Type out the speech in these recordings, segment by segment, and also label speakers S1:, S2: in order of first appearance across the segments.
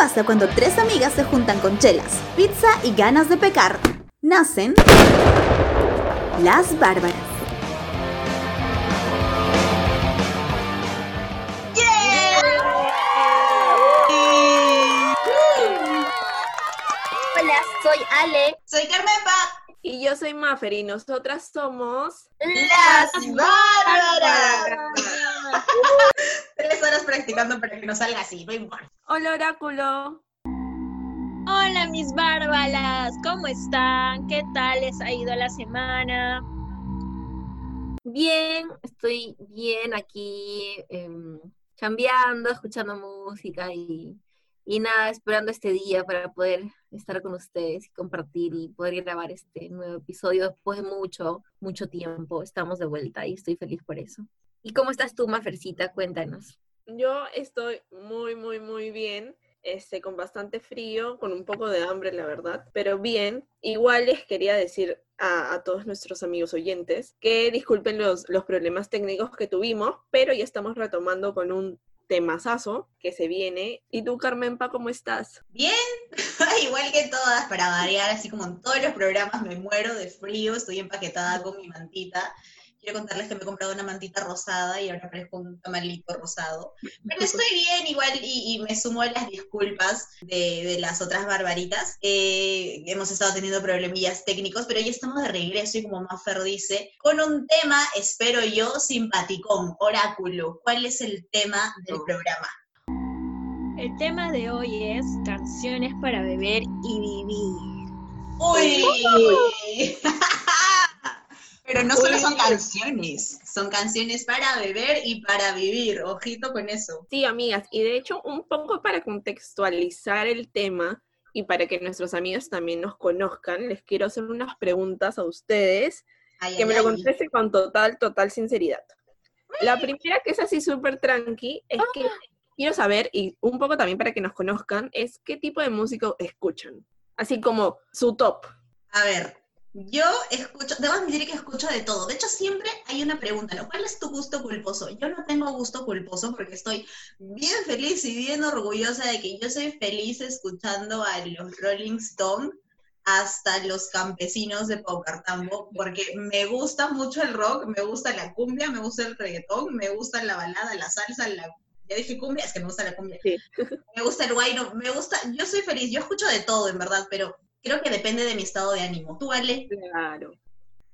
S1: pasa cuando tres amigas se juntan con chelas, pizza y ganas de pecar? Nacen las bárbaras.
S2: Hola, soy Ale.
S3: Soy Carmepa.
S4: Y yo soy Maffer y nosotras somos
S3: las bárbaras. Tres horas practicando para que nos salga así, no importa.
S4: Hola Oráculo.
S2: Hola mis bárbaras, ¿cómo están? ¿Qué tal les ha ido la semana?
S5: Bien, estoy bien aquí, em, chambeando, escuchando música y, y nada, esperando este día para poder estar con ustedes y compartir y poder grabar este nuevo episodio después de mucho, mucho tiempo. Estamos de vuelta y estoy feliz por eso. ¿Y cómo estás tú, Mafercita? Cuéntanos.
S4: Yo estoy muy, muy, muy bien. Este, con bastante frío, con un poco de hambre, la verdad, pero bien. Igual les quería decir a, a todos nuestros amigos oyentes que disculpen los, los problemas técnicos que tuvimos, pero ya estamos retomando con un temazazo que se viene. ¿Y tú, Carmenpa, cómo estás?
S3: Bien, igual que todas, para variar, así como en todos los programas me muero de frío, estoy empaquetada con mi mantita. Quiero contarles que me he comprado una mantita rosada y ahora parezco un tamalito rosado. Pero estoy bien igual y, y me sumo a las disculpas de, de las otras barbaritas. Eh, hemos estado teniendo problemillas técnicos, pero ya estamos de regreso y como Maffer dice, con un tema, espero yo, simpaticón, oráculo. ¿Cuál es el tema del programa?
S2: El tema de hoy es canciones para beber y vivir.
S3: ¡Uy! Pero no solo son canciones, son canciones para beber y para vivir. Ojito con eso.
S4: Sí, amigas, y de hecho, un poco para contextualizar el tema y para que nuestros amigos también nos conozcan, les quiero hacer unas preguntas a ustedes
S3: Ay,
S4: que
S3: ay,
S4: me lo contesten con total, total sinceridad. La primera, que es así súper tranqui, es que quiero saber, y un poco también para que nos conozcan, es qué tipo de música escuchan. Así como su top.
S3: A ver, yo escucho, debo admitir que escucho de todo. De hecho, siempre hay una pregunta, ¿no? ¿Cuál es tu gusto culposo? Yo no tengo gusto culposo porque estoy bien feliz y bien orgullosa de que yo soy feliz escuchando a los Rolling Stones hasta los campesinos de Paucartambo, porque me gusta mucho el rock, me gusta la cumbia, me gusta el reggaetón, me gusta la balada, la salsa, la... Ya dije cumbia, es que me gusta la cumbia.
S4: Sí.
S3: Me gusta el guayno, me gusta, yo soy feliz, yo escucho de todo en verdad, pero creo que depende de mi estado de ánimo. ¿Tú, Ale?
S4: Claro.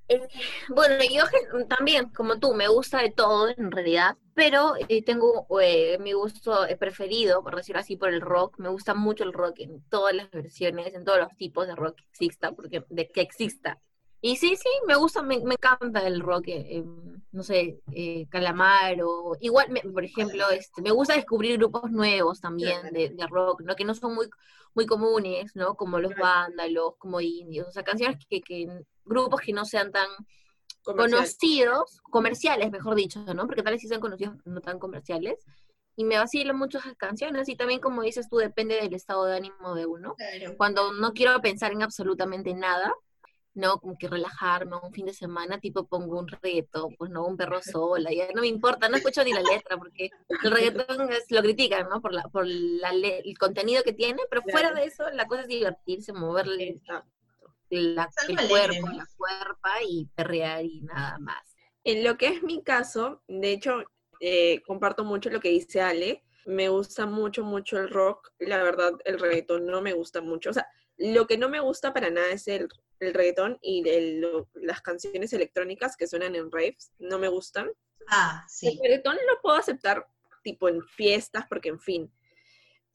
S5: Eh, bueno, yo también, como tú, me gusta de todo en realidad, pero eh, tengo eh, mi gusto eh, preferido, por decirlo así, por el rock. Me gusta mucho el rock en todas las versiones, en todos los tipos de rock que exista, porque de que exista. Y sí, sí, me gusta, me, me encanta el rock, eh, eh, no sé, eh, Calamaro. Igual, me- por ejemplo, este, me gusta descubrir grupos nuevos también de, de rock, ¿no? Que no son muy, muy comunes, ¿no? Como los vándalos, como indios, o sea, canciones que, que grupos que no sean tan conocidos, comerciales, mejor dicho, ¿no? Porque tal vez sí sean conocidos, no tan comerciales. Y me vacilan mucho esas canciones y también, como dices tú, depende del estado de ánimo de uno.
S3: Claro.
S5: Cuando no quiero pensar en absolutamente nada, ¿no? Como que relajarme un fin de semana, tipo pongo un reggaetón, pues no, un perro sola, ya no me importa, no escucho ni la letra, porque el reggaetón es- lo critican, ¿no? Por, la, por la el contenido que tiene, pero fuera de eso, la cosa es divertirse, moverle la- el cuerpo, la cuerpa y perrear y nada más.
S4: En lo que es mi caso, de hecho, eh, comparto mucho lo que dice Ale. Me gusta mucho, mucho el rock. La verdad, el reggaetón no me gusta mucho. O sea, lo que no me gusta para nada es el, el reggaetón y el- lo- las canciones electrónicas que suenan en raves. No me gustan.
S3: Ah,
S4: El
S3: sí.
S4: reggaetón lo puedo aceptar tipo en fiestas, porque en fin.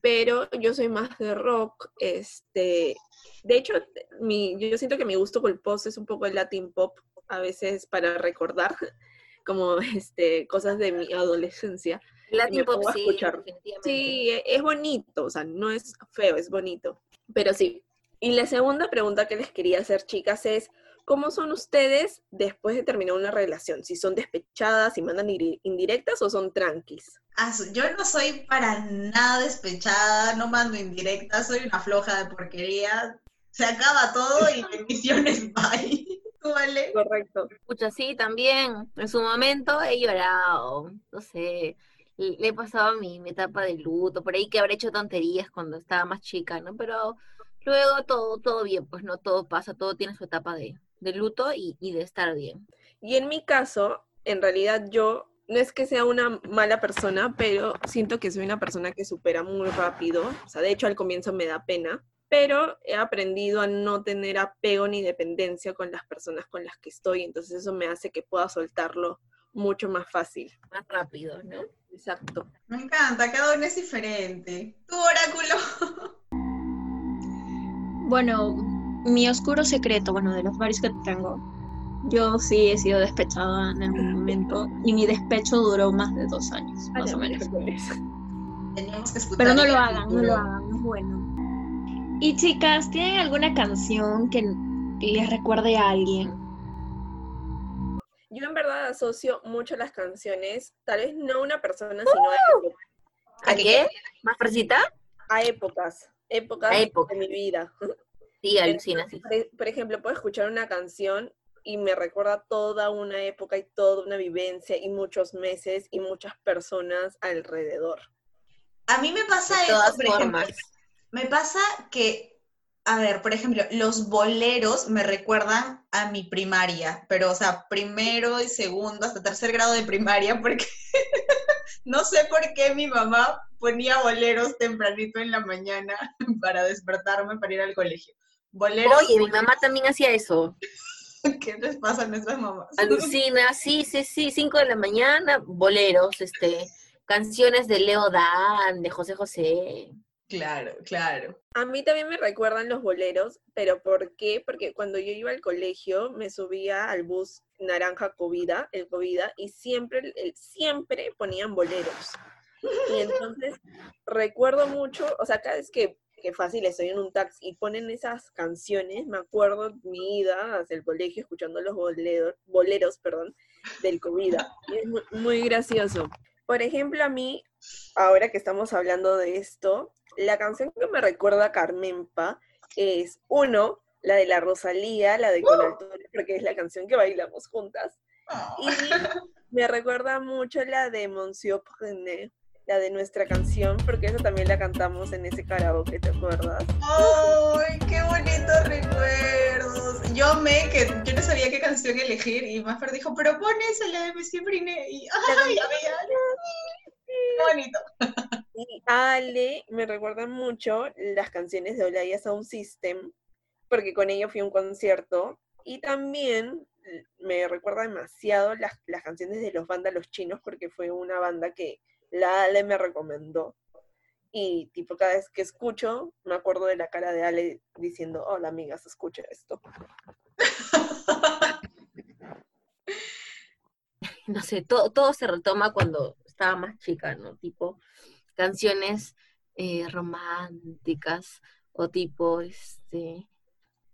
S4: Pero yo soy más de rock. Este, de hecho, mi, yo siento que mi gusto culposo es un poco el Latin pop, a veces para recordar como este, cosas de mi adolescencia.
S5: Latin pop, sí, definitivamente.
S4: Sí, e- es bonito, o sea, no es feo, es bonito. Pero sí. Y la segunda pregunta que les quería hacer, chicas, es, ¿cómo son ustedes después de terminar una relación? Si son despechadas, si mandan indirectas o son tranquis.
S3: Ah, yo no soy para nada despechada, no mando indirectas, soy una floja de porquería. Se acaba todo y bendiciones, bye. ¿Tú, vale?
S4: Correcto.
S5: Escucha, sí, también. En su momento he llorado, no sé, le he pasado mi, mi etapa de luto, por ahí que habré hecho tonterías cuando estaba más chica, ¿no? Pero luego todo, todo bien, pues no todo pasa, todo tiene su etapa de, de luto y, y de estar bien.
S4: Y en mi caso, en realidad yo no es que sea una mala persona, pero siento que soy una persona que supera muy rápido. O sea, de hecho al comienzo me da pena, pero he aprendido a no tener apego ni dependencia con las personas con las que estoy. Entonces eso me hace que pueda soltarlo mucho más fácil.
S5: Más rápido, ¿no?
S4: Exacto.
S3: Me encanta, cada uno es diferente. Tu oráculo.
S2: Bueno, mi oscuro secreto, bueno, de los varios que tengo, yo sí he sido despechada en algún momento y mi despecho duró más de dos años, más o menos.
S3: Que
S2: Pero no lo hagan, no lo hagan, es bueno. Y chicas, ¿tienen alguna canción que les recuerde a alguien?
S4: Yo en verdad asocio mucho las canciones, tal vez no a una persona, sino a épocas.
S5: ¿A qué? ¿Más fresita?
S4: A épocas, épocas
S5: A épocas.
S4: de mi vida.
S5: Sí, alucina, sí.
S4: Por, por ejemplo, puedo escuchar una canción y me recuerda toda una época y toda una vivencia y muchos meses y muchas personas alrededor.
S3: A mí me pasa
S5: De
S3: eso,
S5: todas
S3: por ejemplo.
S5: formas.
S3: Me pasa que, a ver, por ejemplo, los boleros me recuerdan a mi primaria, pero, o sea, primero y segundo, hasta tercer grado de primaria, porque no sé por qué mi mamá ponía boleros tempranito en la mañana para despertarme para ir al colegio. Boleros,
S5: Oye, mi mamá también hacía eso.
S3: ¿qué les pasa a nuestras mamás?
S5: Alucina, sí, sí, sí, 5 de la mañana, boleros, este, canciones de Leo Dan, de José José.
S3: Claro, claro.
S4: A mí también me recuerdan los boleros, pero ¿por qué? Porque cuando yo iba al colegio me subía al bus naranja Covida, el Covida, y siempre, el- siempre ponían boleros. Y entonces recuerdo mucho, o sea, cada vez que, fácil estoy en un taxi y ponen esas canciones, me acuerdo mi ida hacia el colegio escuchando los boleros, boleros perdón, del Covida. Es mu- muy gracioso. Por ejemplo, a mí, ahora que estamos hablando de esto, la canción que me recuerda a Carmenpa es, uno, la de la Rosalía, la de Con Altura, porque es la canción que bailamos juntas. Y me recuerda mucho la de Monsieur Prené, la de nuestra canción, porque esa también la cantamos en ese karaoke, ¿te acuerdas?
S3: ¡Ay, qué bonitos recuerdos! Yo amé que yo no sabía qué canción elegir y Maffer dijo, pero pon esa, la de Messi Briné. Y ¡ay, a ver, ¡Qué bonito!
S4: Y Ale me recuerda mucho las canciones de Olaya Sound System, porque con ellos fui a un concierto. Y también eh, me recuerda demasiado las, las canciones de los vándalos chinos, porque fue una banda que la Ale me recomendó. Y tipo, cada vez que escucho, me acuerdo de la cara de Ale diciendo, hola amigas, escucha esto.
S5: No sé, todo, todo se retoma cuando estaba más chica, ¿no? Tipo, canciones eh, románticas o tipo, este,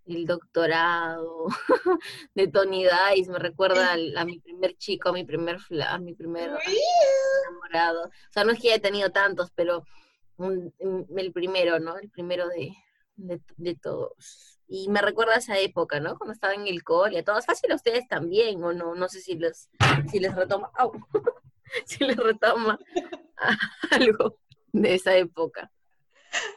S5: el doctorado de Tony Dice, me recuerda al- a, mi primer chico, a mi primer, a mi primer enamorado. O sea, no es que haya tenido tantos, pero un- el primero, ¿no? El primero de, de, de todos. Y me recuerda a esa época, ¿no? Cuando estaba en el cole, a todos. Fácil a ustedes también, o no, no sé si les, si les retoma, si les retoma algo de esa época.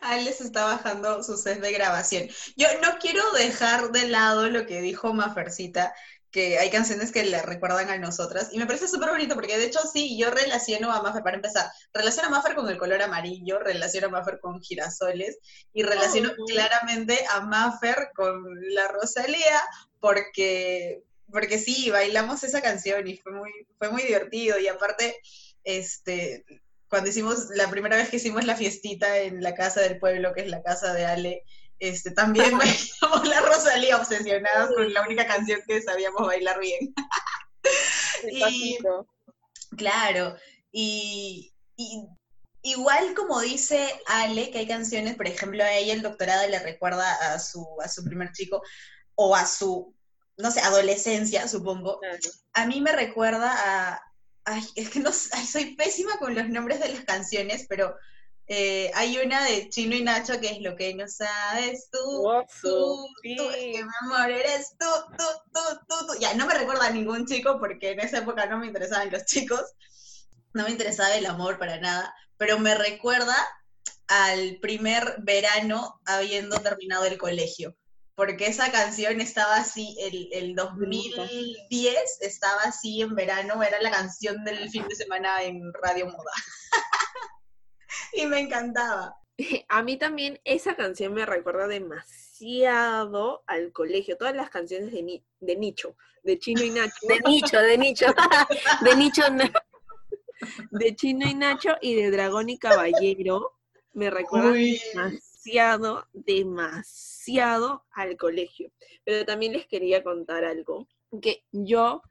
S3: Alex está bajando su set de grabación. Yo no quiero dejar de lado lo que dijo Mafercita, que hay canciones que le recuerdan a nosotras, y me parece súper bonito, porque de hecho sí, yo relaciono a Maffer, para empezar, relaciono a Maffer con el color amarillo, relaciono a Maffer con girasoles, y relaciono
S4: Oh.
S3: claramente a Maffer con la Rosalía, porque, porque sí, bailamos esa canción y fue muy, fue muy divertido, y aparte, este, cuando hicimos, la primera vez que hicimos la fiestita en la casa del pueblo, que es la casa de Ale, este, también bailamos la Rosalía, obsesionadas con la única canción que sabíamos bailar bien. Y-. Claro, y, y igual como dice Ale, que hay canciones, por ejemplo, a ella el doctorado le recuerda a su, a su primer chico, o a su, no sé, adolescencia, supongo.
S4: Claro.
S3: A mí me recuerda a, ay, es que no, ay, soy pésima con los nombres de las canciones, pero eh, hay una de Chino y Nacho que es lo que no sabes tú, tú, tú, es que mi amor eres tú, tú, tú, tú, tú. Ya, no me recuerda a ningún chico porque en esa época no me interesaban los chicos, no me interesaba el amor para nada, pero me recuerda al primer verano habiendo terminado el colegio, porque esa canción estaba así, el, el 2010 estaba así en verano, era la canción del fin de semana en Radio Moda. y me encantaba.
S4: A mí también esa canción me recuerda demasiado al colegio, todas las canciones de, Ni- de Nicho, de Chino y Nacho.
S5: De nicho, de nicho. De nicho.
S4: de Chino y Nacho y de Dragón y Caballero me recuerdan
S3: Uy.
S4: Demasiado, demasiado al colegio. Pero también les quería contar algo, que yo,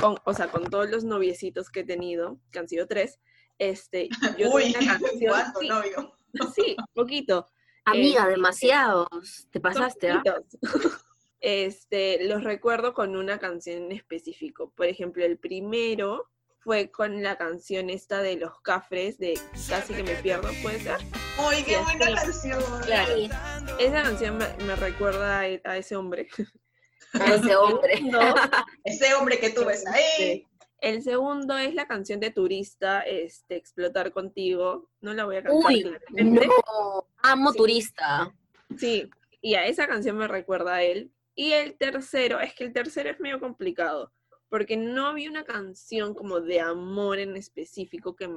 S4: con, o sea, con todos los noviecitos que he tenido, que han sido tres, este, yo
S3: Uy,
S4: una canción,
S3: ¿cuánto
S4: sí,
S3: novio?
S4: sí, poquito,
S5: Amiga,
S4: Eh,
S5: demasiados. Te pasaste, ¿ah?
S4: Este, los recuerdo con una canción en específico. Por ejemplo, el primero fue con la canción esta de los cafres de Casi que me pierdo, ¿puede ser?
S3: Uy, qué
S4: Sí,
S3: buena
S4: sí.
S3: canción.
S4: Claro. Esa canción me, me recuerda a, a ese hombre.
S5: a ese hombre.
S4: No,
S3: Ese hombre que tú ves ahí.
S4: este, el segundo es la canción de Turista, este, Explotar Contigo. No la voy a cantar.
S5: Uy,
S4: claramente.
S5: no. Amo
S4: Sí.
S5: turista.
S4: Sí, y a esa canción me recuerda a él. Y el tercero, es que el tercero es medio complicado, porque no había una canción como de amor en específico que,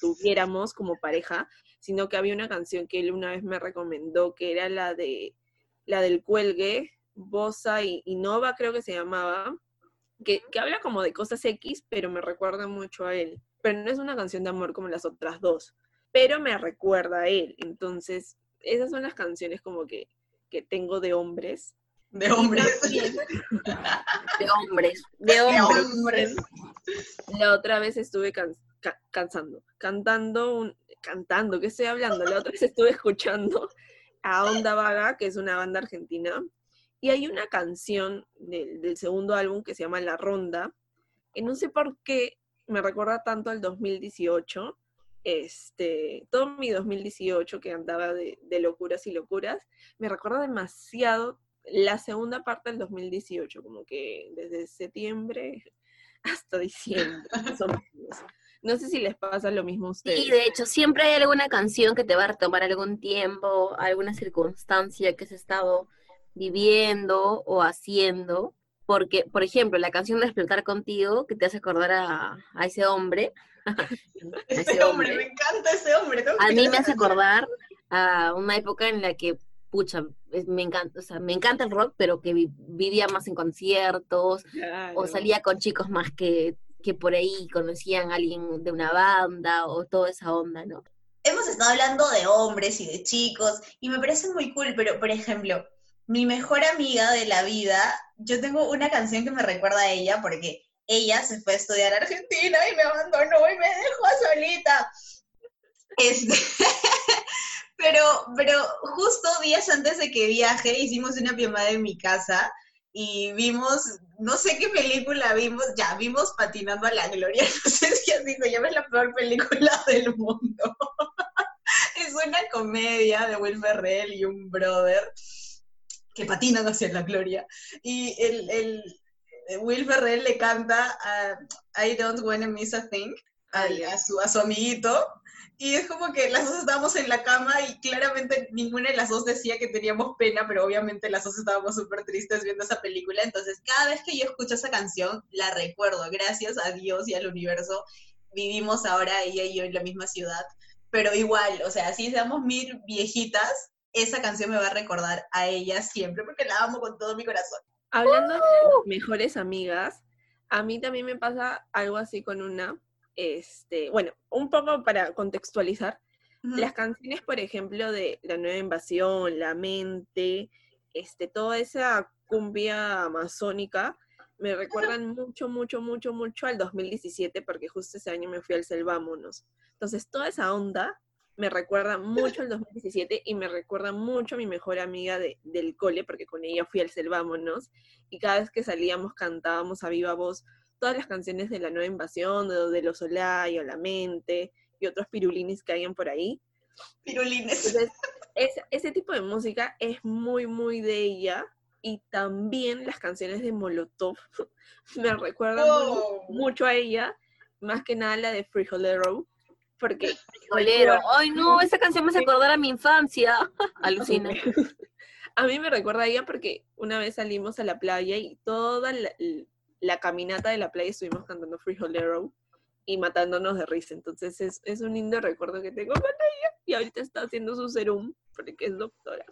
S4: tuviéramos como pareja, sino que había una canción que él una vez me recomendó, que era la de la del cuelgue, Bosa y, y Nova creo que se llamaba, que, que habla como de cosas X, pero me recuerda mucho a él. Pero no es una canción de amor como las otras dos, pero me recuerda a él. Entonces, esas son las canciones como que, que tengo de hombres.
S3: De hombres.
S5: De hombres. De
S3: De
S5: hombres.
S3: hombres.
S4: La otra vez estuve can- ca- cansando, cantando, un, cantando, ¿qué estoy hablando? La otra vez estuve escuchando a Onda Vaga, que es una banda argentina, y hay una canción del, del segundo álbum que se llama La Ronda, que no sé por qué me recuerda tanto al 2018, este, todo mi 2018 que andaba de, de locuras y locuras, me recuerda demasiado la segunda parte del 2018, como que desde septiembre hasta diciembre. No sé si les pasa lo mismo a ustedes.
S5: Y de hecho, siempre hay alguna canción que te va a retomar algún tiempo, alguna circunstancia que has estado viviendo o haciendo. Porque, por ejemplo, la canción de Explotar Contigo, que te hace acordar a, a ese hombre. a
S3: Ese hombre,
S5: hombre.
S3: me encanta ese hombre.
S5: A mí me hace acordar a una época en la que, pucha, es- me encanta, o sea, me encanta el rock, pero que vi- vivía más en conciertos,
S4: Claro.
S5: o salía con chicos más que, que por ahí conocían a alguien de una banda, o toda esa onda, ¿no?
S3: Hemos estado hablando de hombres y de chicos, y me parece muy cool, pero por ejemplo, mi mejor amiga de la vida, yo tengo una canción que me recuerda a ella porque ella se fue a estudiar a Argentina y me abandonó y me dejó solita. Este, pero, pero justo días antes de que viaje hicimos una pijamada en mi casa y vimos, no sé qué película vimos, ya vimos Patinando a la Gloria, no sé si así se llama, es la peor película del mundo. es una comedia de Will Ferrell y un brother que patinan hacia la gloria. Y el, el Will Ferrell le canta a I Don't Wanna Miss a Thing al- a, su, a su amiguito. Y es como que las dos estábamos en la cama y claramente ninguna de las dos decía que teníamos pena, pero obviamente las dos estábamos súper tristes viendo esa película. Entonces, cada vez que yo escucho esa canción, la recuerdo. Gracias a Dios y al universo, vivimos ahora ella y yo en la misma ciudad. Pero igual, o sea, si seamos mil viejitas, esa canción me va a recordar a ella siempre porque la amo con todo mi corazón.
S4: Hablando de mejores amigas, a mí también me pasa algo así con una, este, bueno, un poco para contextualizar, las canciones, por ejemplo, de La Nueva Invasión, La Mente, este, toda esa cumbia amazónica, me recuerdan mucho, mucho, mucho, mucho al 2017, porque justo ese año me fui al Selvámonos. Entonces, toda esa onda me recuerda mucho al 2017 y me recuerda mucho a mi mejor amiga de- del cole, porque con ella fui al Selvámonos, y cada vez que salíamos cantábamos a viva voz todas las canciones de La Nueva Invasión, de, de Los Olay, o La Mente, y otros pirulines que hayan por ahí.
S3: Pirulines.
S4: Entonces, es- ese tipo de música es muy, muy de ella. Y también las canciones de Molotov me recuerdan muy-
S3: Oh.
S4: mucho a ella. más que nada la de Frijolero, porque
S5: Bolero. Ay, no, esa canción me hace acordar a mi infancia. Alucina.
S4: a mí me recuerda a ella porque una vez salimos a la playa y toda la, la caminata de la playa estuvimos cantando Frijolero y matándonos de risa. Entonces es, es un lindo recuerdo que tengo con ella y ahorita está haciendo su serum porque es doctora.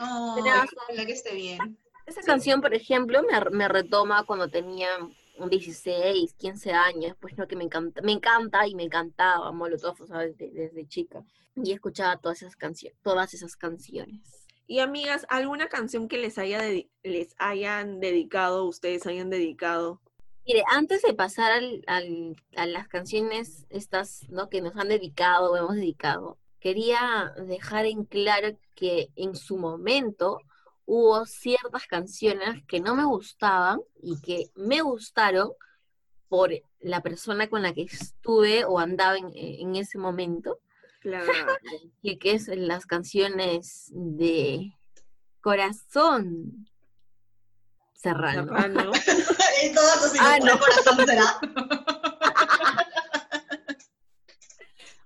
S3: Oh, ojalá que esté bien.
S5: Esa canción, por ejemplo, me, me retoma cuando tenía un 16, 15 años, pues no, que me encanta, me encanta y me encantaba Molotov, o sea, desde, desde chica. Y escuchaba todas esas canciones, todas esas canciones.
S4: Y amigas, ¿alguna canción que les, haya les hayan dedicado, ustedes hayan dedicado?
S5: Mire, antes de pasar al, al- a las canciones estas, ¿no? Que nos han dedicado o hemos dedicado, quería dejar en claro que en su momento hubo ciertas canciones que no me gustaban y que me gustaron por la persona con la que estuve o andaba en, en ese momento,
S4: Claro.
S5: y que es las canciones de Corazón Serrano.
S4: Serrano.
S3: En todo tu
S5: Ah, no.
S3: corazón será.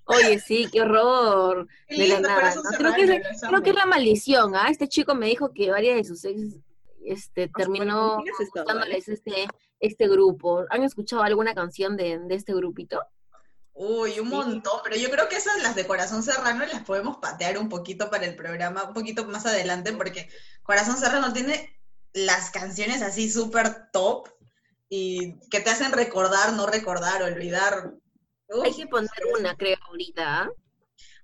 S5: Oye, sí, qué horror.
S3: Qué
S5: de la nada. Creo, que es, creo que la maldición, ¿ah? Este chico me dijo que varias de sus ex este, terminó
S4: ¿con quién has estado,
S5: gustándoles este, este grupo. ¿Han escuchado alguna canción de, de este grupito?
S3: Uy, un montón, pero yo creo que esas, las de Corazón Serrano, las podemos patear un poquito para el programa, un poquito más adelante, porque Corazón Serrano tiene las canciones así súper top y que te hacen recordar, no recordar, olvidar. Uf,
S5: Hay que poner una, creo, ahorita. ¿ah?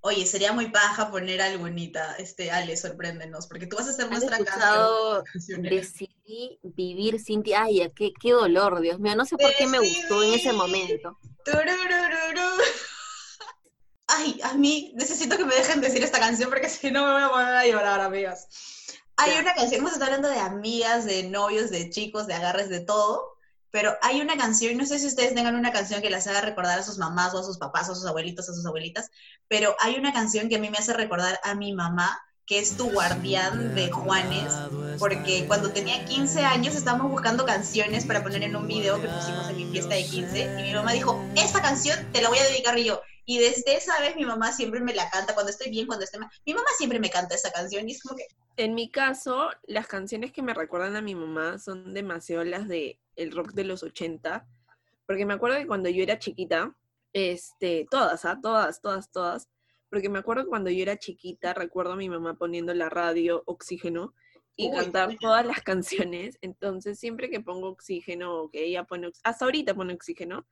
S3: Oye, sería muy paja poner algunita, este, Ale, sorpréndenos, porque tú vas a ser
S5: ¿Han
S3: nuestra canción.
S5: Decidí vivir sin ti? Ay, qué, qué dolor, Dios mío. No sé por qué me gustó en ese momento.
S3: Ay, a mí necesito que me dejen decir esta canción porque si no me voy a poner a llorar, amigas. Hay una canción, hemos estado hablando de amigas, de novios, de chicos, de agarres, de todo, pero hay una canción, no sé si ustedes tengan una canción que las haga recordar a sus mamás o a sus papás o a sus abuelitos, a sus abuelitas, pero hay una canción que a mí me hace recordar a mi mamá, que es Tu Guardián de Juanes, porque cuando tenía 15 años estábamos buscando canciones para poner en un video que pusimos en mi fiesta de 15 y mi mamá dijo, esta canción te la voy a dedicar yo. Y desde esa vez mi mamá siempre me la canta, cuando estoy bien, cuando estoy mal. Mi mamá siempre me canta esa canción y es como que,
S4: En mi caso, las canciones que me recuerdan a mi mamá son demasiado las de el rock de los 80, porque me acuerdo que cuando yo era chiquita, este, todas, ¿ah? Todas, todas, todas, porque me acuerdo cuando yo era chiquita, recuerdo a mi mamá poniendo la radio Oxígeno y
S3: Uy,
S4: cantar todas las canciones, entonces siempre que pongo Oxígeno o que ella pone, hasta ahorita pone Oxígeno,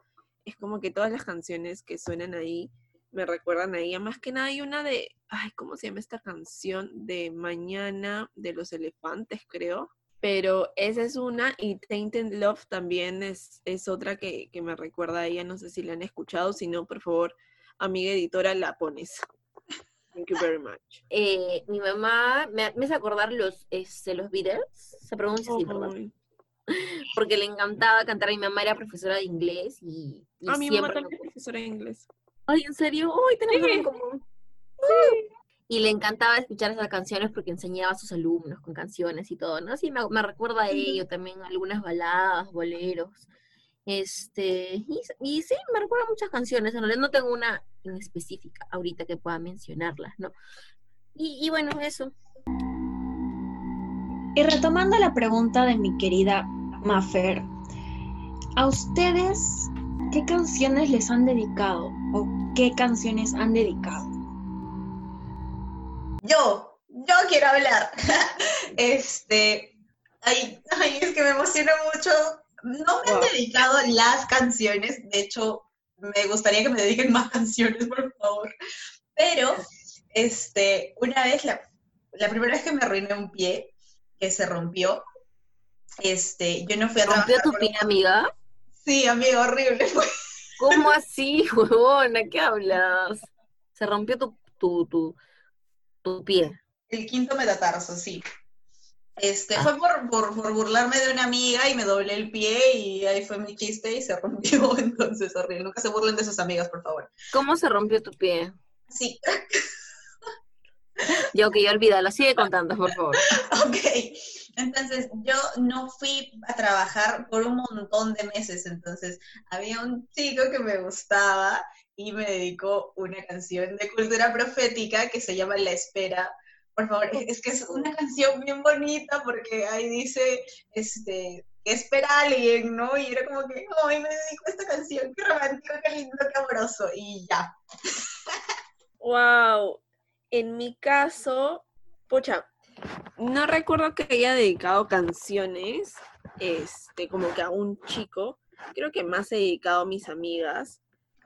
S4: es como que todas las canciones que suenan ahí me recuerdan a ella. Más que nada hay una de, ay, ¿cómo se llama esta canción? De Mañana de los Elefantes, creo. Pero esa es una y Tainted Love también es, es otra que, que me recuerda a ella. No sé si la han escuchado, si no, por favor, amiga editora, la pones. Thank you very much.
S5: Eh, mi mamá me, me hace acordar los, este, los Beatles, se pronuncia así.
S4: Ay.
S5: Porque le encantaba cantar. Mi mamá era profesora de inglés y, y
S4: Ah, mi mamá
S5: siempre.
S4: también es profesora de inglés.
S5: Ay, ¿en serio? Ay, tenemos algo en
S4: Sí.
S5: común. Y le encantaba escuchar esas canciones porque enseñaba a sus alumnos con canciones y todo, ¿no? Sí, me, me recuerda a ello, también algunas baladas, boleros. Este, y, y sí, me recuerda a muchas canciones. En realidad no tengo una en específica ahorita que pueda mencionarlas, ¿no? Y, y bueno, eso.
S2: Y retomando la pregunta de mi querida Mafer, ¿a ustedes qué canciones les han dedicado o qué canciones han dedicado?
S3: yo, yo quiero hablar. este, ay, ay, es que me emociona mucho. No me han dedicado las canciones, de hecho, me gustaría que me dediquen más canciones, por favor. Pero, este, una vez, la, la primera vez que me arruiné un pie, que se rompió, este, yo no fui a
S5: ¿Rompió tu
S3: por-
S5: pie, amiga?
S3: Sí, amigo, horrible fue.
S5: ¿Cómo así, huevona? ¿Qué hablas? Se rompió tu, tu, tu, tu pie.
S3: El quinto metatarso, sí. Este,
S5: Ah.
S3: fue por, por, por burlarme de una amiga y me doblé el pie y ahí fue mi chiste y se rompió, entonces horrible. Nunca se burlen de sus amigas, por favor.
S5: ¿Cómo se rompió tu pie?
S3: Sí,
S5: Yo que ya olvídalo, sigue contando, por favor.
S3: ok. Entonces, yo no fui a trabajar por un montón de meses. Entonces, había un chico que me gustaba y me dedicó una canción de cultura profética que se llama La Espera. Por favor, es que es una canción bien bonita porque ahí dice, este, espera a alguien, ¿no? Y era como que, ay, me dedico a esta canción, qué romántico, qué lindo, qué amoroso, y ya.
S4: Wow. En mi caso, pucha, no recuerdo que haya dedicado canciones, este, como que a un chico. Creo que más he dedicado a mis amigas.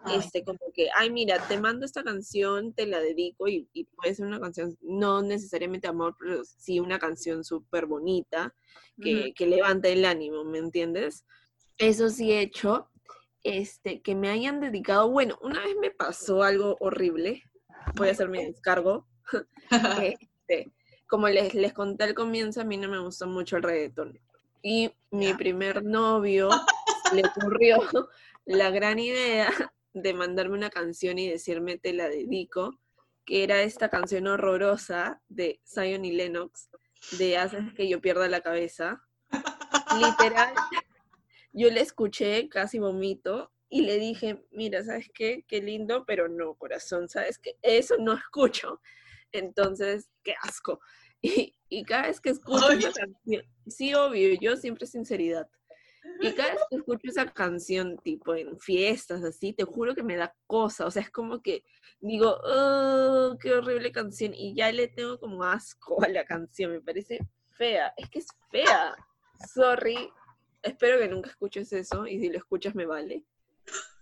S3: Ay.
S4: Este, como que, ay, mira, te mando esta canción, te la dedico y, y puede ser una canción, no necesariamente amor, pero sí una canción súper bonita que, que levanta el ánimo, ¿me entiendes? Eso sí he hecho. Este, que me hayan dedicado, bueno, una vez me pasó algo horrible, voy a hacer mi descargo. Este, como les, les conté al comienzo, a mí no me gustó mucho el reggaetón. Y mi primer novio le ocurrió la gran idea de mandarme una canción y decirme te la dedico, que era esta canción horrorosa de Zion y Lennox, de Haces que yo pierda la cabeza. Literal, yo la escuché, casi vomito, y le dije, mira, ¿sabes qué? Qué lindo, pero no, corazón, ¿sabes qué? Eso no escucho. Entonces, qué asco. Y, y cada vez que escucho esa canción, sí, obvio, yo siempre sinceridad. Y cada vez que escucho esa canción, tipo en fiestas, así, te juro que me da cosa. O sea, es como que digo, oh, qué horrible canción. Y ya le tengo como asco a la canción. Me parece fea. Es que es fea. Sorry. Espero que nunca escuches eso. Y si lo escuchas, me vale.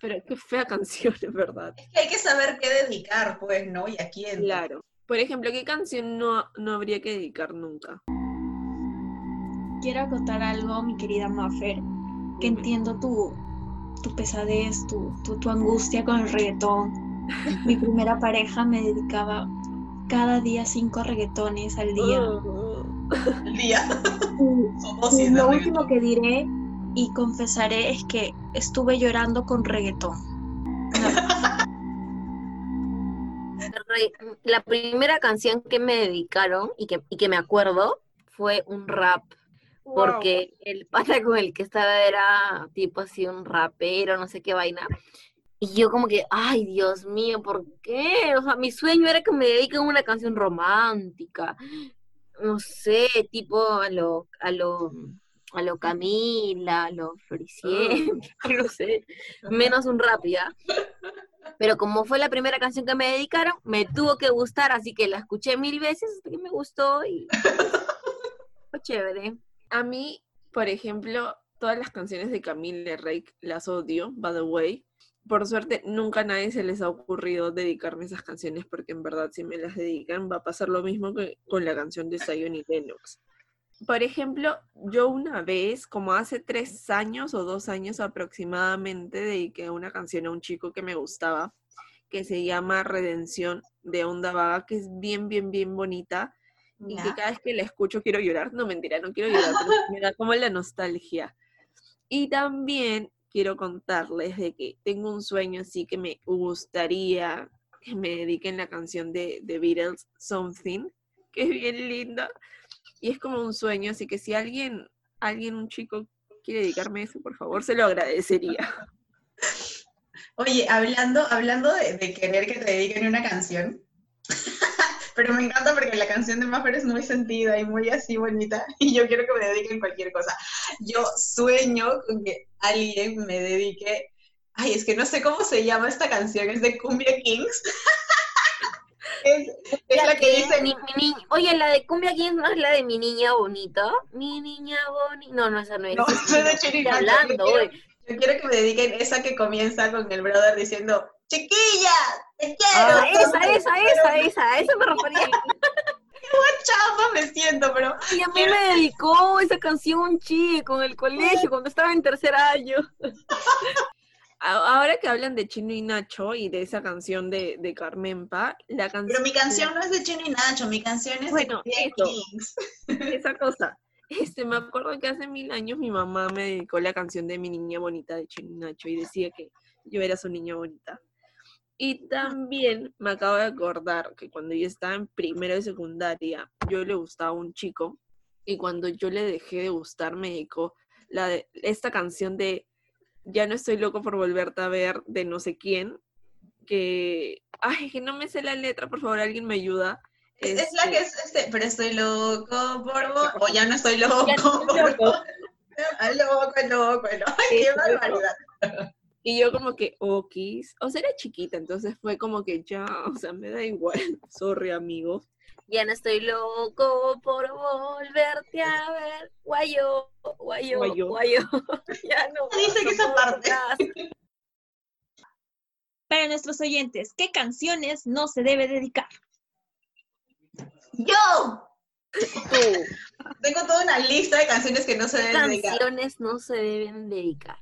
S4: Pero qué fea canción, es verdad.
S3: Es que hay que saber qué dedicar, pues, ¿no? Y a quién.
S4: Claro. Por ejemplo, ¿qué canción no, no habría que dedicar nunca?
S2: Quiero acotar algo, mi querida Maffer, que entiendo tu, tu pesadez, tu, tu, tu angustia con el reggaetón. Mi primera pareja me dedicaba cada día cinco reggaetones al día.
S3: El día.
S2: Y-
S3: Somos
S2: y
S3: sin
S2: lo último que diré y confesaré es que estuve llorando con reggaetón.
S5: Re- La primera canción que me dedicaron y que, y que me acuerdo fue un rap,
S4: Wow.
S5: porque el pata con el que estaba era tipo así un rapero, no sé qué vaina. Y yo como que, ay, Dios mío, ¿por qué? O sea, mi sueño era que me dediquen una canción romántica. No sé, tipo a lo, a lo, a lo Camila, a lo Floricienta, no sé, menos un rap, ¿ya? Pero como fue la primera canción que me dedicaron, me tuvo que gustar, así que la escuché mil veces hasta que me gustó y fue chévere.
S4: A mí, por ejemplo, todas las canciones de Camille Rake las odio, by the way. Por suerte, nunca a nadie se les ha ocurrido dedicarme esas canciones porque en verdad si me las dedican va a pasar lo mismo que con la canción de Zion y Lennox. Por ejemplo, yo una vez, como hace tres años o dos años aproximadamente, dediqué una canción a un chico que me gustaba, que se llama Redención de Onda Vaga, que es bien, bien, bien bonita y que cada vez que la escucho quiero llorar. No, mentira, no quiero llorar, pero me da como la nostalgia. Y también quiero contarles de que tengo un sueño así que me gustaría que me dediquen la canción de The Beatles, Something, que es bien linda. Y es como un sueño, así que si alguien, alguien, un chico quiere dedicarme eso, por favor, se lo agradecería.
S3: Oye, hablando, hablando de, de querer que te dediquen una canción, pero me encanta porque la canción de Maffer es muy sentida y muy así bonita, y yo quiero que me dediquen cualquier cosa. Yo sueño con que alguien me dedique, ay, es que no sé cómo se llama esta canción, es de Cumbia Kings. es, es la que dice,
S5: Mi- mi ni- Oye, la de Cumbia Kings no es la de mi niña bonita. Mi niña bonita. No, no, esa no es.
S3: No, de
S5: Estoy
S3: Chirinacho,
S5: hablando,
S3: yo quiero- yo quiero que me dediquen esa que comienza con el brother diciendo, chiquilla, te quiero.
S5: Ah, esa,
S3: Entonces,
S5: esa, esa, esa, a eso me refería.
S3: chamba me siento, pero
S5: Y a mí me dedicó esa canción chico en el colegio cuando estaba en tercer año.
S4: Ahora que hablan de Chino y Nacho y de esa canción de, de Carmenpa, la canción...
S3: Pero mi canción no es de Chino y Nacho, mi canción es
S4: Bueno,
S3: de. Kings.
S4: esa cosa. Este, me acuerdo que hace mil años mi mamá me dedicó la canción de Mi Niña Bonita de Chino y Nacho y decía que yo era su niña bonita. Y también me acabo de acordar que cuando yo estaba en primero de secundaria, yo le gustaba a un chico Y cuando yo le dejé de gustar, me dedicó la de, esta canción de Ya no estoy loco por volverte a ver de no sé quién, que, ay, que no me sé la letra, por favor, alguien me ayuda.
S3: Es, es la
S4: Este,
S3: que es este, pero estoy loco por vos, o ya no estoy loco
S4: no estoy
S3: por
S4: loco.
S3: vos. Ah, Loco, loco, loco. Ay, qué
S4: loco.
S3: barbaridad.
S4: Y yo como que, okis, o sea, era chiquita, entonces fue como que ya, o sea, me da igual, sorry amigos.
S5: Ya no estoy loco por volverte a ver. Guayo, guayo,
S4: Guayo.
S5: guayo. ya no.
S3: Dice que esa parte.
S2: Para nuestros oyentes, ¿qué canciones no se debe dedicar?
S3: Yo
S4: Tú,
S3: tengo toda una lista de canciones que no se deben dedicar.
S5: Canciones no se deben dedicar.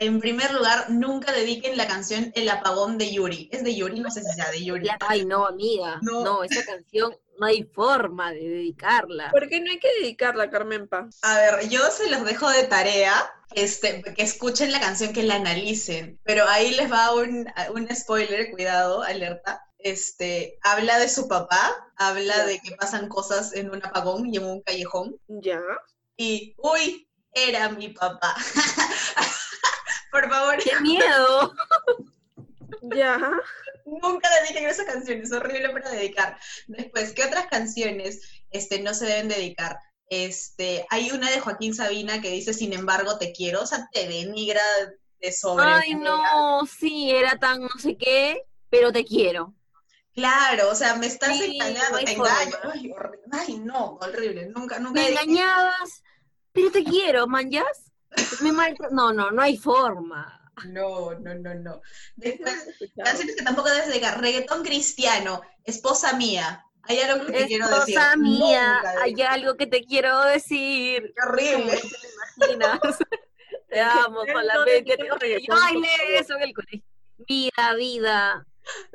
S3: En primer lugar, nunca dediquen la canción El apagón de Yuri. Es de Yuri, no sé si sea de Yuri.
S5: Ya- Ay, no, amiga.
S3: No.
S5: No. esa canción no hay forma de dedicarla.
S4: ¿por qué no hay que dedicarla, Carmen Paz?
S3: A ver, yo se los dejo de tarea, este, que escuchen la canción, que la analicen. Pero ahí les va un, un spoiler, cuidado, alerta. Este, habla de su papá, habla de que pasan cosas en un apagón y en un callejón.
S4: Ya,
S3: Y, uy, era mi papá. Por favor,
S5: ¡Qué miedo!
S4: ya.
S3: nunca dediquen esa canción, es horrible para dedicar. Después, ¿qué otras canciones este, no se deben dedicar? Este, hay una de Joaquín Sabina que dice, sin embargo, te quiero, o sea, te denigra de sobre.
S5: Ay, no, sí, era tan no sé qué, pero te quiero.
S3: Claro, o sea, me estás
S5: Sí,
S3: engañando, te engaño. Ay, no, horrible. Nunca, nunca.
S5: Me
S3: dediqué-
S5: engañabas, pero te quiero, manjas. Me No, no, no hay forma.
S3: No, no, no, no. Después, canciones que tampoco debes dedicar. Reggaetón cristiano, esposa mía. Hay algo que te quiero decir.
S5: Esposa mía, hay algo que te quiero decir.
S3: Qué horrible.
S5: imaginas? Te amo
S4: Él no
S5: solamente.
S4: dedica
S5: Yo bailé eso en el colegio. Vida, vida.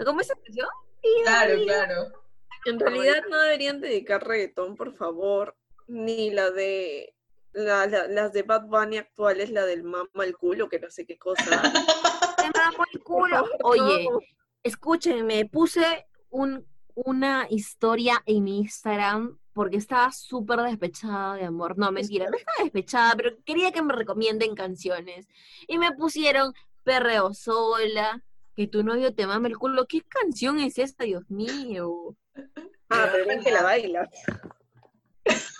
S5: ¿Cómo es esa canción? Vida,
S3: Claro,
S5: vida.
S3: claro.
S4: En realidad no deberían dedicar reggaetón, por favor, ni la de la- la- las de Bad Bunny actuales, la del mama el culo, que no sé qué cosa.
S5: Te mamo el culo. Oye, escúchenme, puse un, una historia en mi Instagram porque estaba súper despechada de amor. No, mentira, no estaba despechada, pero quería que me recomienden canciones. Y me pusieron Perreo Sola, que tu novio te mame el culo. ¿Qué canción es esta, Dios mío?
S4: Ah, pero ven que la baila.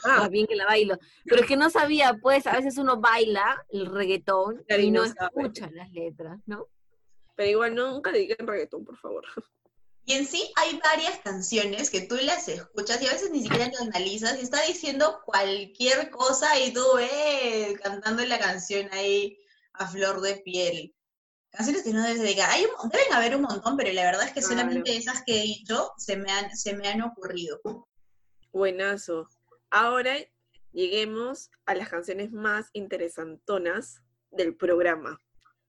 S5: Ah, bien que la bailo. Pero es que no sabía, pues, a veces uno baila el reggaetón
S4: Claro,
S5: y no
S4: no sabe.
S5: escucha las letras, ¿no?
S4: Pero igual nunca dediquen reggaetón, por favor.
S3: Y en sí hay varias canciones que tú las escuchas y a veces ni siquiera las analizas y está diciendo cualquier cosa y tú, eh, cantando la canción ahí a flor de piel. Canciones que no debes dedicar. Hay un- deben haber un montón, pero la verdad es que
S4: Claro.
S3: solamente esas que he dicho se me han, se me han ocurrido.
S4: Buenazo. Ahora lleguemos a las canciones más interesantonas del programa.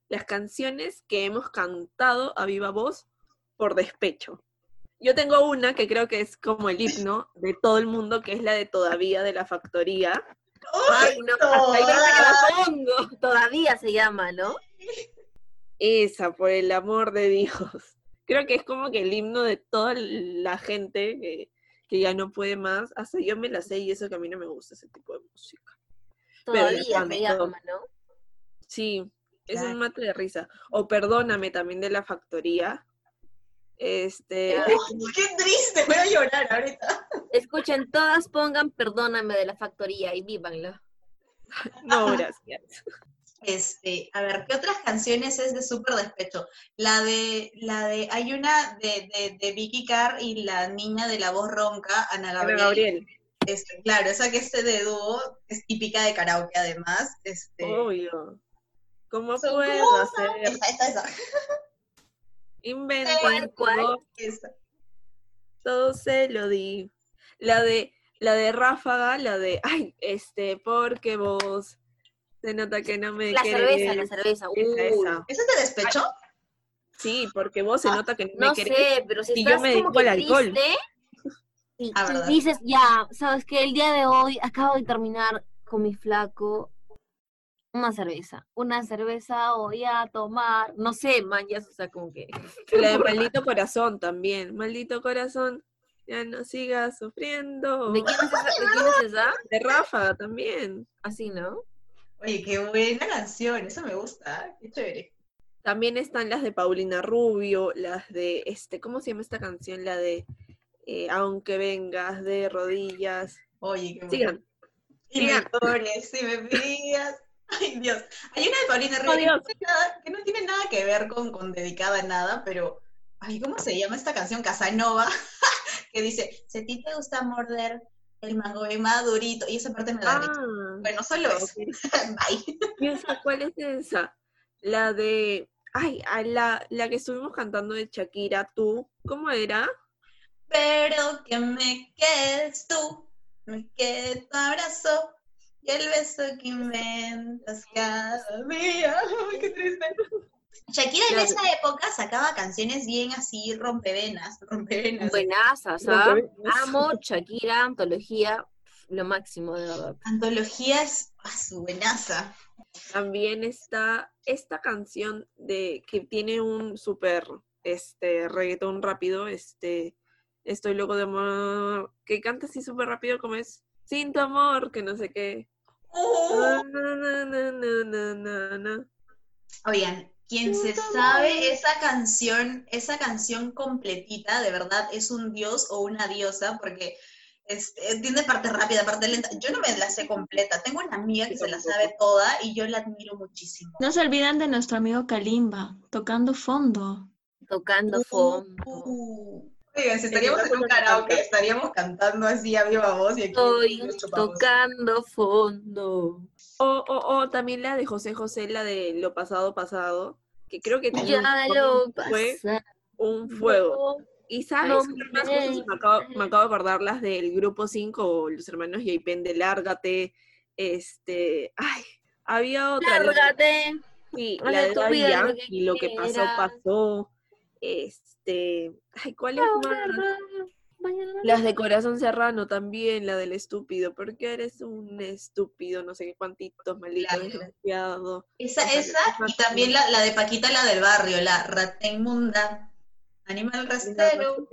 S4: Las canciones que hemos cantado a viva voz por despecho. Yo tengo una que creo que es como el himno de todo el mundo, que es la de Todavía de la Factoría.
S5: Ay, no, la pongo. Todavía se llama, ¿no?
S4: Esa, por el amor de Dios. Creo que es como que el himno de toda la gente que, que ya no puede más. Hasta yo me la sé y eso que a mí no me gusta ese tipo de música. Pero
S5: Todavía se
S4: canto.
S5: llama, ¿no?
S4: Sí, es
S3: Claro.
S4: un mate de risa. O Perdóname también de la factoría. Este,
S3: Uy, ¡Qué triste! Voy a llorar ahorita.
S5: Escuchen, todas pongan Perdóname de la factoría y vívanlo.
S4: no, gracias.
S3: Este, a ver, ¿qué otras canciones es de súper despecho? La de, la de, hay una de, de, de Vicky Carr y la niña de la voz ronca, Ana
S4: Ana
S3: Gabriel.
S4: Gabriel,
S3: Este, claro, esa que este de dúo es típica de karaoke además. Este,
S4: obvio. ¿Cómo puedo hacer?
S3: esa, esa, esa,
S4: todo, todo se lo di. La de, la de Ráfaga, la de, ay, este, porque vos se nota que no me
S5: La
S4: querés.
S5: cerveza, la cerveza.
S4: Esa,
S5: Uy,
S4: esa.
S3: ¿Esa es de despecho?
S4: Sí, porque vos se
S3: Ah,
S4: nota que no me
S5: No sé, pero si
S4: Y yo
S5: estás
S4: me
S5: como que
S4: al alcohol.
S5: triste y,
S3: Ah,
S5: dices, ya, sabes que el día de hoy acabo de terminar con mi flaco una cerveza, una cerveza voy a tomar, no sé, man, ya, o sea, como que
S4: La de Maldito Corazón también. Maldito Corazón. Ya no sigas sufriendo.
S5: ¿De quién es esa? ¿De quién es esa?
S4: De Ráfaga también.
S5: Así, ¿no?
S3: Oye, qué buena canción, eso me gusta, qué chévere.
S4: También están las de Paulina Rubio, las de, este, ¿cómo se llama esta canción? La de eh, Aunque vengas de rodillas.
S3: Oye, qué.
S4: Sigan.
S3: Y me
S4: sigan.
S3: pones, si me pidas. Ay, Dios. Hay una de Paulina Rubio
S4: Oh,
S3: que,
S4: Dios.
S3: no tiene nada, que no tiene nada que ver con, con dedicada a nada, pero. Ay, ¿cómo se llama esta canción? Casanova. que dice: Si a ti te gusta morder el mango bien madurito. Y esa parte me da.
S4: Ah,
S3: Bueno, solo eso. Bye.
S4: ¿Y esa cuál es esa? La de, ay, a la, la que estuvimos cantando de Shakira, tú, ¿cómo era?
S3: Pero que me quedes tú, me quede tu abrazo y el beso que inventas cada día. Ay, qué triste. Shakira en esa época sacaba canciones bien así, rompevenas, rompevenas.
S5: Buenazas, ¿ah?
S4: Rompevenas.
S5: Amo Shakira, antología, lo máximo, de verdad.
S3: Antología es a su buenaza.
S4: También está esta canción de que tiene un súper este reggaetón rápido, este Estoy loco de amor, que canta así súper rápido como es Sin tu amor, que no sé qué.
S3: Uh. Oigan, quien se sabe esa canción, esa canción completita, de verdad es un dios o una diosa, porque este, tiene parte rápida, parte lenta. Yo no me la sé completa. Tengo una amiga que se la sabe toda y yo la admiro muchísimo.
S2: No se olvidan de nuestro amigo Kalimba, tocando fondo.
S5: Tocando fondo.
S3: Uh. Oigan, si estaríamos en un karaoke, estaríamos cantando así a viva voz y aquí
S5: Estoy tocando fondo.
S4: O, o, o también la de José José, la de Lo Pasado Pasado, que creo que
S5: Ya
S4: un-
S5: lo
S4: fue
S5: pasa.
S4: un fuego. Y sabes,
S5: no
S4: qué más cosas me acabo, me acabo de acordar las del grupo 5 o los hermanos Yaipen de Lárgate. Este, ay, había otra. la-
S5: Lárgate.
S4: sí, la
S5: de tu vida lo que
S4: Yankee, lo que pasó, pasó. Este, ay, ¿cuál es más?
S5: Mañana
S4: Las de Corazón Serrano también, la del estúpido, porque eres un estúpido, no sé qué cuantitos, maldito
S3: Claro.
S4: desgraciado.
S3: Esa,
S4: O sea,
S3: esa,
S4: que-
S3: y también la, la de Paquita, la del barrio, la rata inmunda, animal rastero,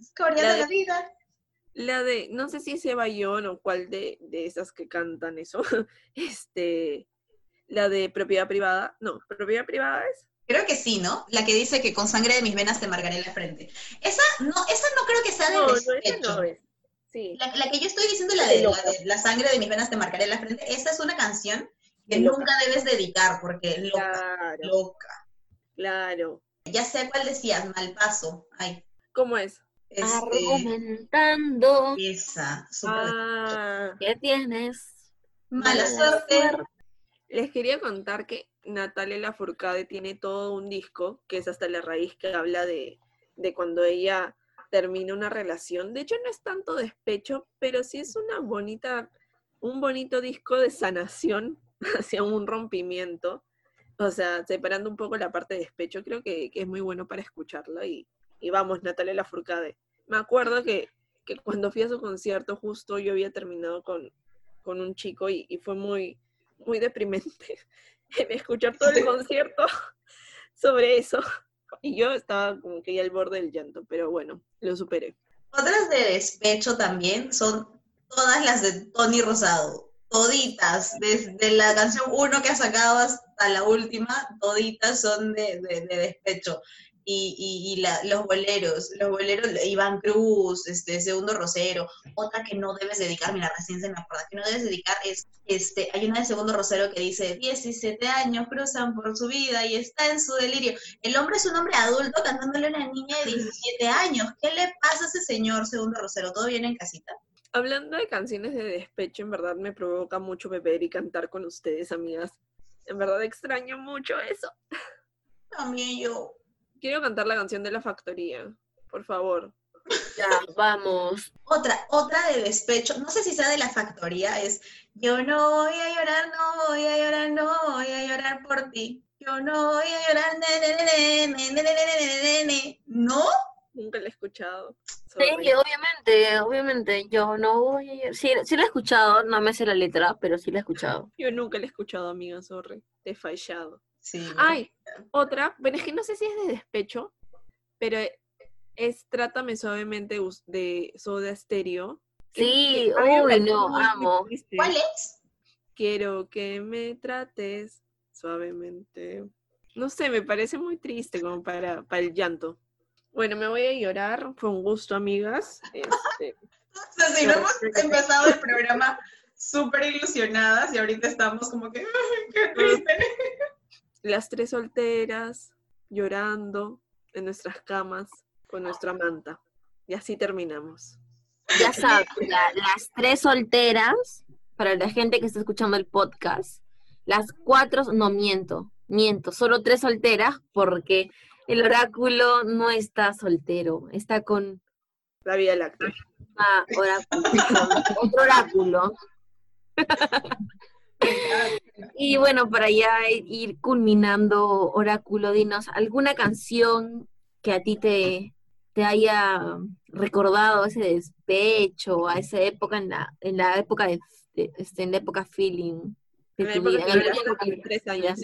S3: escoria
S4: La
S3: de
S4: de-
S3: la vida.
S4: La de, no sé si es Eva Yon o cuál de, de esas que cantan eso. Este, la de propiedad privada. No, propiedad privada es.
S3: Creo que sí, ¿no? La que dice que con sangre de mis venas te marcaré la frente. Esa no, esa no creo que sea de
S4: No,
S3: despecho.
S4: no es. Sí.
S3: La, la que yo estoy diciendo, la
S4: De
S3: la de la sangre de mis venas te marcaré la frente, esa es una canción que
S4: loca.
S3: nunca debes dedicar porque loca,
S4: Claro,
S3: loca.
S4: claro.
S3: Ya sé cuál decías, mal paso. Ay,
S4: ¿Cómo es?
S3: este,
S5: Argumentando
S3: esa, súper
S4: Ah,
S5: que tienes
S3: mala suerte.
S4: les quería contar que Natalia Lafourcade tiene todo un disco, que es hasta la raíz que habla de, de cuando ella termina una relación. De hecho, no es tanto despecho, pero sí es una bonita, un bonito disco de sanación hacia un rompimiento. O sea, separando un poco la parte de despecho, creo que, que es muy bueno para escucharlo. Y, y vamos, Natalia Lafourcade. Me acuerdo que, que cuando fui a su concierto, justo yo había terminado con, con un chico y, y fue muy, muy deprimente escuchar todo el concierto sobre eso. Y yo estaba como que ya al borde del llanto, pero bueno, lo superé.
S3: Otras de despecho también son todas las de Tony Rosado. Toditas, desde la canción 1 que ha sacado hasta la última, toditas son de, de- de despecho. Y, y- y la- los boleros, los boleros, Iván Cruz, este, Segundo Rosero, otra que no debes dedicar, mira, recién se me acuerda, que no debes dedicar es, este, hay una de Segundo Rosero que dice, 17 años cruzan por su vida y está en su delirio. El hombre es un hombre adulto cantándole a una niña de 17 años. ¿Qué le pasa a ese señor, Segundo Rosero? ¿Todo bien en casita?
S4: Hablando de canciones de despecho, en verdad me provoca mucho beber y cantar con ustedes, amigas. En verdad extraño mucho eso.
S3: También yo.
S4: Quiero cantar la canción de la factoría, por favor.
S5: Ya, vamos.
S3: Otra, otra de despecho, no sé si sea de la factoría, es Yo no voy a llorar, no voy a llorar, no voy a llorar por ti. Yo no voy a llorar, ne, ne, ne, ¿No?
S4: Nunca la he escuchado. Sorry.
S5: Sí, obviamente, obviamente. Yo no voy a llorar. Sí, sí la he escuchado, no me sé la letra, pero sí la he escuchado.
S4: Yo nunca la he escuchado, amiga, sorry. Te he fallado.
S3: Sí.
S4: Ay, otra, pero es que no sé si es de despecho, pero es Trátame Suavemente de Soda Stereo.
S5: Sí, uy, no, amo.
S3: ¿Cuál es?
S4: Quiero que me trates suavemente. No sé, me parece muy triste como para, para el llanto. Bueno, me voy a llorar. Fue un gusto, amigas. Este,
S3: O sea, si no hemos empezado el programa súper ilusionadas y ahorita estamos como que, "Ay, qué triste.
S4: las tres solteras llorando en nuestras camas con nuestra manta. Y así terminamos.
S5: Ya saben, la- las tres solteras, para la gente que está escuchando el podcast, las cuatro, no miento, miento, solo tres solteras porque el oráculo no está soltero, está con
S4: La Vía Láctea.
S5: ah, oráculo, otro oráculo. Y bueno, para ya ir culminando, oráculo, dinos, ¿alguna canción que a ti te, te haya recordado ese despecho, a esa época, en la, en la época de, de- este, en la época feeling? de
S4: En la
S5: tu
S4: época
S5: vida,
S4: que
S5: en la
S4: duraste
S5: época que-
S4: tres años.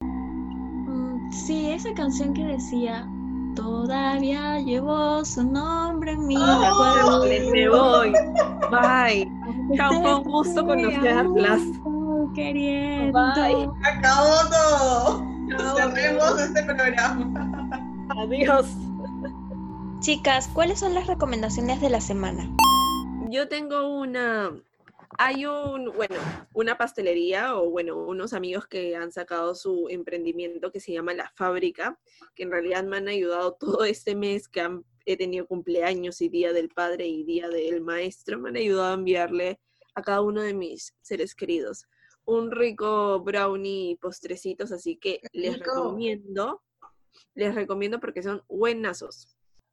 S2: Mm, Sí, esa canción que decía, todavía llevo su nombre en mi
S3: Oh,
S2: recuerdo.
S4: Me voy. Bye. Chao, fue un gusto conocerlas.
S2: Queriendo.
S4: Bye.
S3: Acabó todo. Cerremos este programa.
S4: Adiós.
S6: Chicas, ¿cuáles son las recomendaciones de la semana?
S4: Yo tengo una. Hay un, bueno, una pastelería o bueno, unos amigos que han sacado su emprendimiento que se llama La Fábrica, que en realidad me han ayudado todo este mes que han- he tenido cumpleaños y Día del Padre y Día del Maestro, me han ayudado a enviarle a cada uno de mis seres queridos un rico brownie y postrecitos, así que les
S3: rico.
S4: recomiendo, les recomiendo porque son buenazos.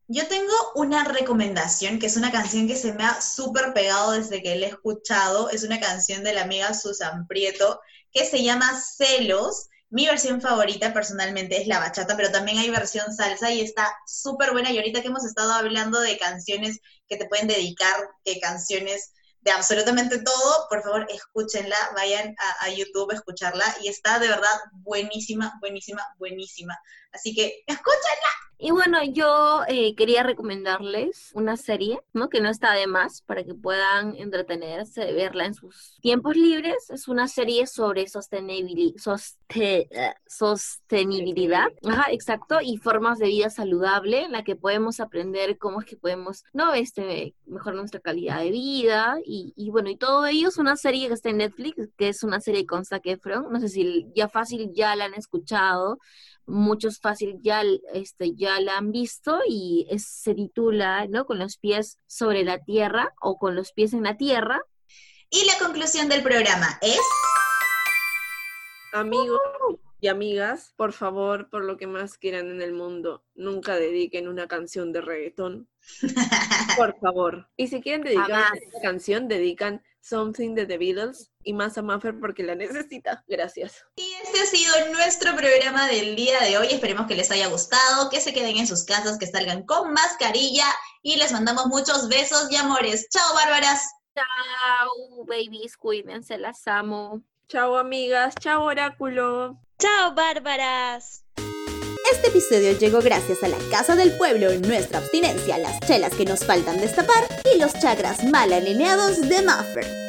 S3: Yo tengo una recomendación, que es una canción que se me ha súper pegado desde que la he escuchado. Es una canción de la amiga Susan Prieto, que se llama Celos. Mi versión favorita personalmente es la bachata, pero también hay versión salsa y está súper buena. Y ahorita que hemos estado hablando de canciones que te pueden dedicar, que canciones de absolutamente todo, por favor escúchenla, vayan a, YouTube a escucharla y está de verdad buenísima, buenísima, buenísima. Así que escúchenla.
S5: Y bueno, yo eh, quería recomendarles una serie, ¿no? Que no está de más para que puedan entretenerse, verla en sus tiempos libres. Es una serie sobre sostenibili- soste- eh, sostenibilidad, ajá, exacto, y formas de vida saludable, en la que podemos aprender cómo es que podemos, ¿no? Este, mejorar nuestra calidad de vida. Y, y bueno, y todo ello es una serie que está en Netflix, que es una serie con Zac Efron. No sé si ya fácil ya la han escuchado muchos fácil ya, este, ya la han visto y es- se titula, ¿no? Con los pies sobre la tierra o con los pies en la tierra.
S3: Y la conclusión del programa es...
S4: Amigos y amigas, por favor, por lo que más quieran en el mundo, nunca dediquen una canción de reggaetón. Por favor. Y si quieren dedicar
S5: Jamás.
S4: una canción, dedican Something de The Beatles y más a Muffer porque la necesita. Gracias.
S3: Y ha sido nuestro programa del día de hoy. Esperemos que les haya gustado, que se queden en sus casas, que salgan con mascarilla y les mandamos muchos besos y amores. Chao, bárbaras.
S5: Chao, babies, cuídense, las amo.
S4: Chao, amigas. Chao, oráculo.
S6: ¡Chao, bárbaras!
S1: Este episodio llegó gracias a la Casa del Pueblo, nuestra abstinencia, las chelas que nos faltan destapar y los chakras mal alineados de Muffer.